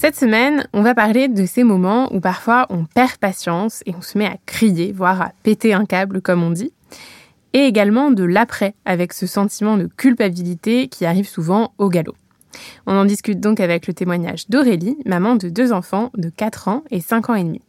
Cette semaine, on va parler de ces moments où parfois on perd patience et on se met à crier, voire à péter un câble comme on dit, et également de l'après, avec ce sentiment de culpabilité qui arrive souvent au galop. On en discute donc avec le témoignage d'Aurélie, maman de deux enfants de 4 ans et 5 ans et demi.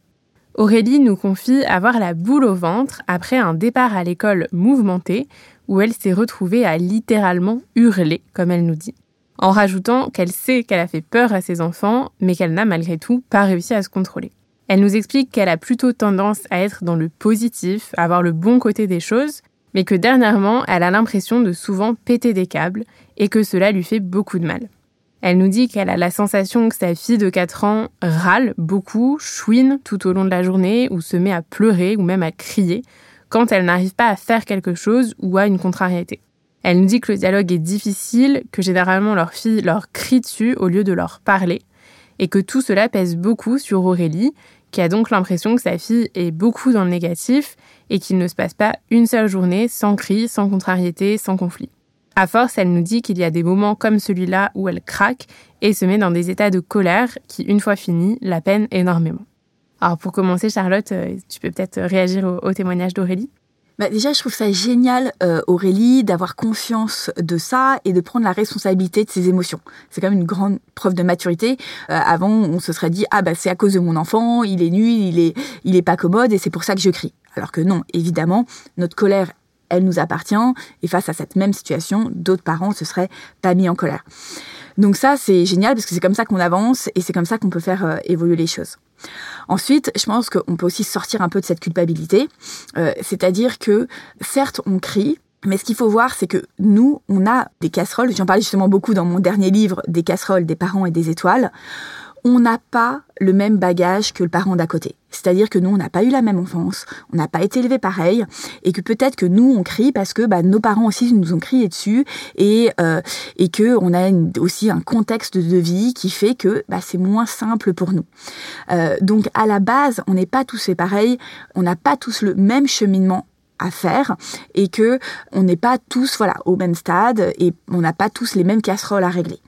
Aurélie nous confie avoir la boule au ventre après un départ à l'école mouvementé où elle s'est retrouvée à littéralement hurler, comme elle nous dit en rajoutant qu'elle sait qu'elle a fait peur à ses enfants, mais qu'elle n'a malgré tout pas réussi à se contrôler. Elle nous explique qu'elle a plutôt tendance à être dans le positif, à voir le bon côté des choses, mais que dernièrement, elle a l'impression de souvent péter des câbles et que cela lui fait beaucoup de mal. Elle nous dit qu'elle a la sensation que sa fille de 4 ans râle beaucoup, chouine tout au long de la journée ou se met à pleurer ou même à crier quand elle n'arrive pas à faire quelque chose ou a une contrariété. Elle nous dit que le dialogue est difficile, que généralement leur fille leur crie dessus au lieu de leur parler, et que tout cela pèse beaucoup sur Aurélie, qui a donc l'impression que sa fille est beaucoup dans le négatif et qu'il ne se passe pas une seule journée sans cri, sans contrariété, sans conflit. À force, elle nous dit qu'il y a des moments comme celui-là où elle craque et se met dans des états de colère qui, une fois finis, la peinent énormément. Alors pour commencer, Charlotte, euh, tu peux peut-être réagir au, au témoignage d'Aurélie? Bah déjà, je trouve ça génial, euh, Aurélie, d'avoir confiance de ça et de prendre la responsabilité de ses émotions. C'est quand même une grande preuve de maturité. Euh, avant, on se serait dit ah bah c'est à cause de mon enfant, il est nul, il est il est pas commode et c'est pour ça que je crie. Alors que non, évidemment, notre colère elle nous appartient et face à cette même situation, d'autres parents se seraient pas mis en colère. Donc ça, c'est génial parce que c'est comme ça qu'on avance et c'est comme ça qu'on peut faire euh, évoluer les choses. Ensuite, je pense qu'on peut aussi sortir un peu de cette culpabilité, euh, c'est-à-dire que certes, on crie, mais ce qu'il faut voir, c'est que nous, on a des casseroles, j'en parlais justement beaucoup dans mon dernier livre, des casseroles des parents et des étoiles. On n'a pas le même bagage que le parent d'à côté. C'est-à-dire que nous, on n'a pas eu la même enfance, on n'a pas été élevé pareil, et que peut-être que nous, on crie parce que bah, nos parents aussi nous ont crié dessus, et, euh, que on a aussi un contexte de vie qui fait que bah, c'est moins simple pour nous. Euh, donc à la base, on n'est pas tous pareils, on n'a pas tous le même cheminement à faire et que on n'est pas tous voilà au même stade et on n'a pas tous les mêmes casseroles à régler.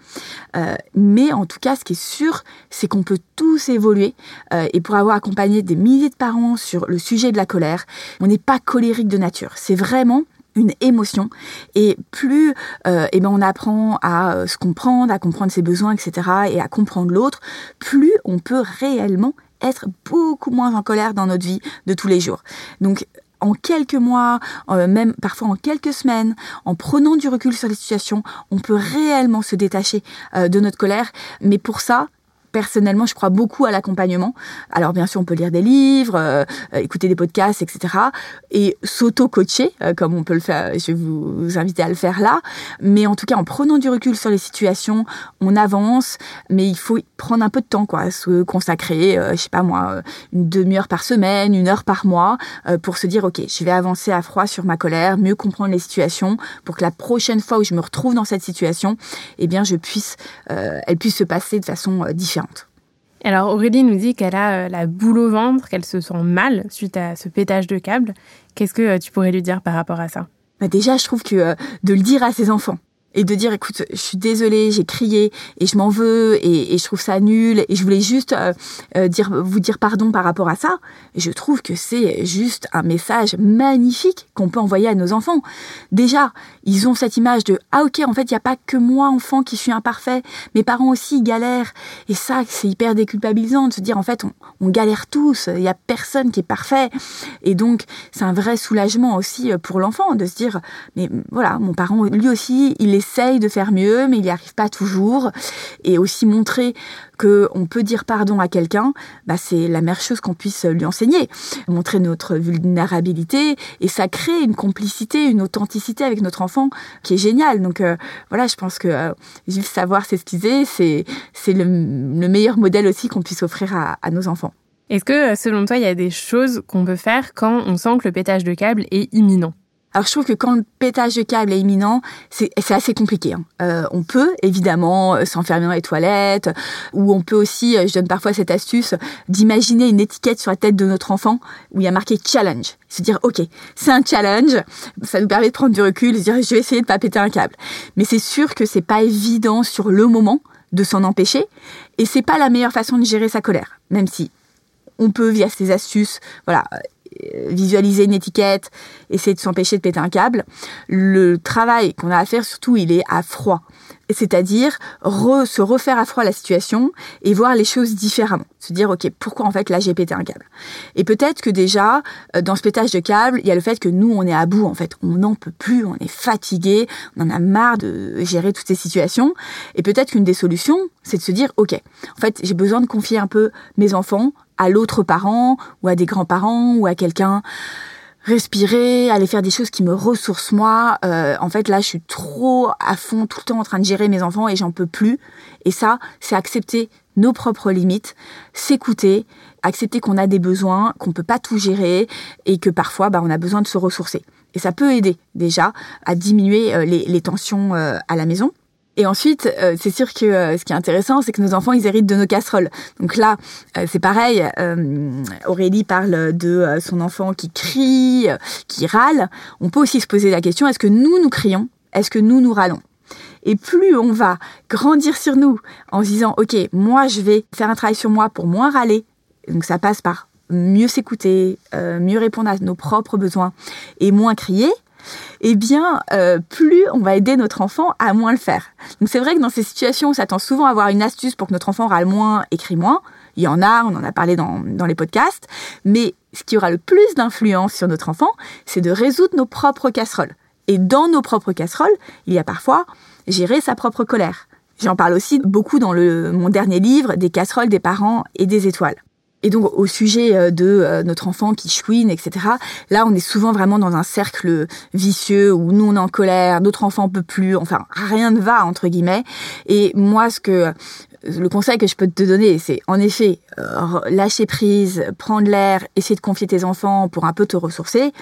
Euh, mais en tout cas, ce qui est sûr, c'est qu'on peut tous évoluer euh, et pour avoir accompagné des milliers de parents sur le sujet de la colère, on n'est pas colérique de nature. C'est vraiment une émotion et plus euh, eh ben on apprend à se comprendre, à comprendre ses besoins, etc. et à comprendre l'autre, plus on peut réellement être beaucoup moins en colère dans notre vie de tous les jours. Donc en quelques mois, euh, même parfois en quelques semaines, en prenant du recul sur les situations, on peut réellement se détacher euh, de notre colère. Mais pour ça, personnellement, je crois beaucoup à l'accompagnement. Alors bien sûr, on peut lire des livres, euh, écouter des podcasts, etc. Et s'auto-coacher, euh, comme on peut le faire. Je vais vous, inviter à le faire là. Mais en tout cas, en prenant du recul sur les situations, on avance. Mais il faut prendre un peu de temps, quoi, se consacrer, euh, je sais pas moi, une demi-heure par semaine, une heure par mois, pour se dire, ok, je vais avancer à froid sur ma colère, mieux comprendre les situations, pour que la prochaine fois où je me retrouve dans cette situation, eh bien, je puisse, elle puisse se passer de façon différente. Alors Aurélie nous dit qu'elle a euh, la boule au ventre, qu'elle se sent mal suite à ce pétage de câble. Qu'est-ce que euh, tu pourrais lui dire par rapport à ça? Bah Déjà, je trouve que euh, de le dire à ses enfants, et de dire écoute je suis désolée j'ai crié et je m'en veux et, je trouve ça nul et je voulais juste euh, euh, dire vous dire pardon par rapport à ça. Je trouve que c'est juste un message magnifique qu'on peut envoyer à nos enfants. Déjà ils ont cette image de ah ok en fait il n'y a pas que moi enfant qui suis imparfait. Mes parents aussi galèrent. Et ça c'est hyper déculpabilisant de se dire en fait on, on galère tous. Il y a personne qui est parfait. Et donc c'est un vrai soulagement aussi pour l'enfant de se dire mais voilà mon parent lui aussi il est essaye de faire mieux, mais il n'y arrive pas toujours. Et aussi montrer qu'on peut dire pardon à quelqu'un, bah, c'est la meilleure chose qu'on puisse lui enseigner. Montrer notre vulnérabilité et ça crée une complicité, une authenticité avec notre enfant qui est géniale. Donc euh, voilà, je pense que euh, juste savoir s'excuser, c'est c'est le, meilleur modèle aussi qu'on puisse offrir à, à nos enfants. Est-ce que selon toi, il y a des choses qu'on peut faire quand on sent que le pétage de câble est imminent? Alors je trouve que quand le pétage de câble est imminent, c'est assez compliqué. Hein. Euh, on peut évidemment euh, s'enfermer dans les toilettes, ou on peut aussi, euh, je donne parfois cette astuce, d'imaginer une étiquette sur la tête de notre enfant où il y a marqué challenge. Se dire ok, c'est un challenge, ça nous permet de prendre du recul, se dire je vais essayer de pas péter un câble. Mais c'est sûr que c'est pas évident sur le moment de s'en empêcher, et c'est pas la meilleure façon de gérer sa colère, même si on peut via ces astuces, voilà, visualiser une étiquette, essayer de s'empêcher de péter un câble. Le travail qu'on a à faire, surtout, il est à froid. C'est-à-dire se refaire à froid la situation et voir les choses différemment. Se dire, OK, pourquoi en fait là j'ai pété un câble? Et peut-être que déjà, euh, dans ce pétage de câble, il y a le fait que nous, on est à bout en fait. On n'en peut plus, on est fatigué, on en a marre de gérer toutes ces situations. Et peut-être qu'une des solutions, c'est de se dire, OK, en fait, j'ai besoin de confier un peu mes enfants à l'autre parent ou à des grands-parents ou à quelqu'un respirer, aller faire des choses qui me ressourcent moi. Euh, en fait, là, je suis trop à fond tout le temps en train de gérer mes enfants et j'en peux plus. Et ça, c'est accepter nos propres limites, s'écouter, accepter qu'on a des besoins, qu'on peut pas tout gérer et que parfois, bah, on a besoin de se ressourcer. Et ça peut aider déjà à diminuer euh, les, tensions euh, à la maison. Et ensuite, euh, c'est sûr que euh, ce qui est intéressant, c'est que nos enfants, ils héritent de nos casseroles. Donc là, euh, c'est pareil. Aurélie parle de son enfant qui crie, qui râle. On peut aussi se poser la question est-ce que nous nous crions? Est-ce que nous nous râlons? Et plus on va grandir sur nous en se disant, OK, moi, je vais faire un travail sur moi pour moins râler. Donc ça passe par mieux s'écouter, mieux répondre à nos propres besoins et moins crier eh bien, euh, plus on va aider notre enfant à moins le faire. Donc c'est vrai que dans ces situations, on s'attend souvent à avoir une astuce pour que notre enfant râle moins, écrit moins. Il y en a, on en a parlé dans, dans les podcasts. Mais ce qui aura le plus d'influence sur notre enfant, c'est de résoudre nos propres casseroles. Et dans nos propres casseroles, il y a parfois gérer sa propre colère. J'en parle aussi beaucoup dans le, mon dernier livre, des casseroles des parents et des étoiles. Et donc au sujet euh, de euh, notre enfant qui chouine, etc. Là, on est souvent vraiment dans un cercle vicieux où nous on est en colère, notre enfant peut plus, enfin rien ne va entre guillemets. Et moi, ce que le conseil que je peux te donner, c'est en effet euh, lâcher prise, prendre l'air, essayer de confier tes enfants pour un peu te ressourcer,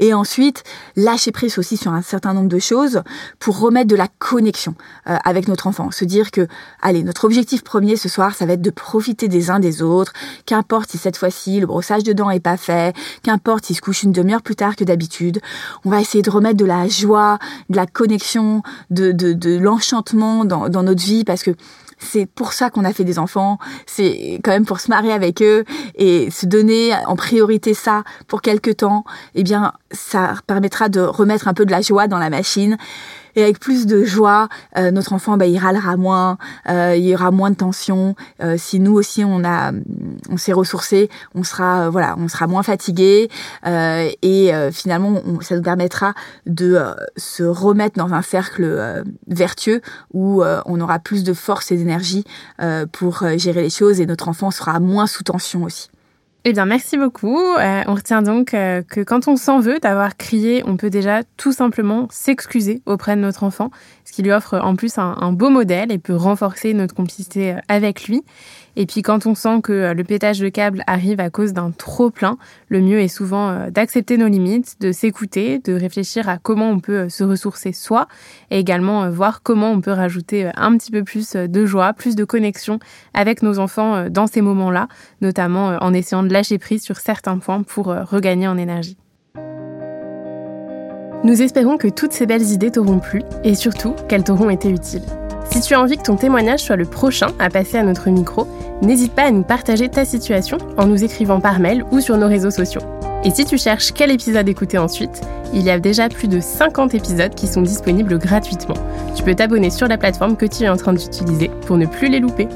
et ensuite lâcher prise aussi sur un certain nombre de choses pour remettre de la connexion euh, avec notre enfant, se dire que allez notre objectif premier ce soir, ça va être de profiter des uns des autres, qu'importe si cette fois-ci le brossage de dents est pas fait, qu'importe s'il se couche une demi-heure plus tard que d'habitude, on va essayer de remettre de la joie, de la connexion, de, de, de l'enchantement dans, dans notre vie parce que c'est pour ça qu'on a fait des enfants. C'est quand même pour se marier avec eux et se donner en priorité ça pour quelque temps. Eh bien, ça permettra de remettre un peu de la joie dans la machine et avec plus de joie, euh, notre enfant, bah, il râlera moins, euh, il y aura moins de tension. Euh, si nous aussi on a, on s'est ressourcé, on sera, voilà, on sera moins fatigué et finalement, ça nous permettra de se remettre dans un cercle vertueux où on aura plus de force et d'énergie pour gérer les choses et notre enfant sera moins sous tension aussi. Eh bien, merci beaucoup. Euh, on retient donc euh, que quand on s'en veut d'avoir crié, on peut déjà tout simplement s'excuser auprès de notre enfant, ce qui lui offre en plus un beau modèle et peut renforcer notre complicité euh, avec lui. Et puis quand on sent que euh, le pétage de câble arrive à cause d'un trop plein, le mieux est souvent euh, d'accepter nos limites, de s'écouter, de réfléchir à comment on peut euh, se ressourcer soi et également voir comment on peut rajouter un petit peu plus de joie, plus de connexion avec nos enfants dans ces moments-là, notamment en essayant de lâcher prise sur certains points pour regagner en énergie. Nous espérons que toutes ces belles idées t'auront plu et surtout qu'elles t'auront été utiles. Si tu as envie que ton témoignage soit le prochain à passer à notre micro, n'hésite pas à nous partager ta situation en nous écrivant par mail ou sur nos réseaux sociaux. Et si tu cherches quel épisode écouter ensuite, il y a déjà plus de 50 épisodes qui sont disponibles gratuitement. Tu peux t'abonner sur la plateforme que tu es en train d'utiliser pour ne plus les louper.